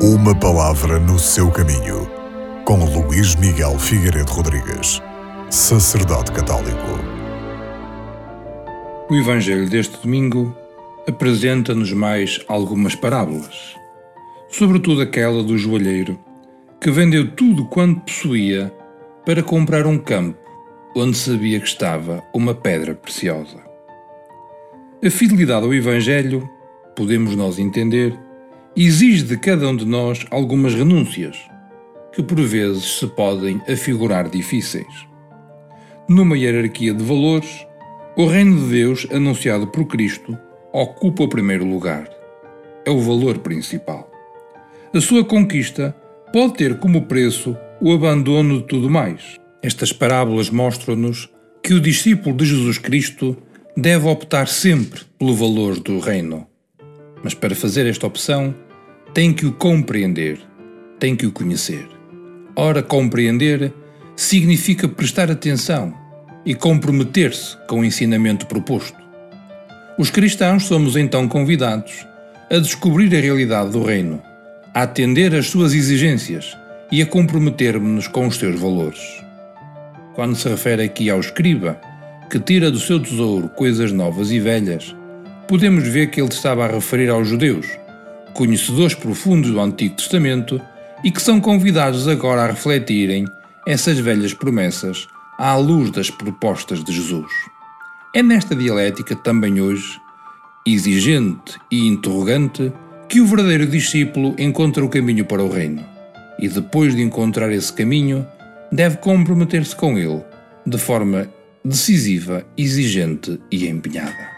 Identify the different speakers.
Speaker 1: Uma palavra no seu caminho, com Luís Miguel Figueiredo Rodrigues, sacerdote católico.
Speaker 2: O Evangelho deste domingo apresenta-nos mais algumas parábolas, sobretudo aquela do joalheiro, que vendeu tudo quanto possuía para comprar um campo onde sabia que estava uma pedra preciosa. A fidelidade ao Evangelho, podemos nós entender, exige de cada um de nós algumas renúncias, que por vezes se podem afigurar difíceis. Numa hierarquia de valores, o reino de Deus anunciado por Cristo ocupa o primeiro lugar. É o valor principal. A sua conquista pode ter como preço o abandono de tudo mais. Estas parábolas mostram-nos que o discípulo de Jesus Cristo deve optar sempre pelo valor do reino. Mas para fazer esta opção, tem que o compreender, tem que o conhecer. Ora, compreender significa prestar atenção e comprometer-se com o ensinamento proposto. Os cristãos somos então convidados a descobrir a realidade do reino, a atender às suas exigências e a comprometermos-nos com os seus valores. Quando se refere aqui ao escriba, que tira do seu tesouro coisas novas e velhas, podemos ver que ele estava a referir aos judeus, conhecedores profundos do Antigo Testamento e que são convidados agora a refletirem essas velhas promessas à luz das propostas de Jesus. É nesta dialética também hoje, exigente e interrogante, que o verdadeiro discípulo encontra o caminho para o reino e, depois de encontrar esse caminho, deve comprometer-se com ele de forma decisiva, exigente e empenhada.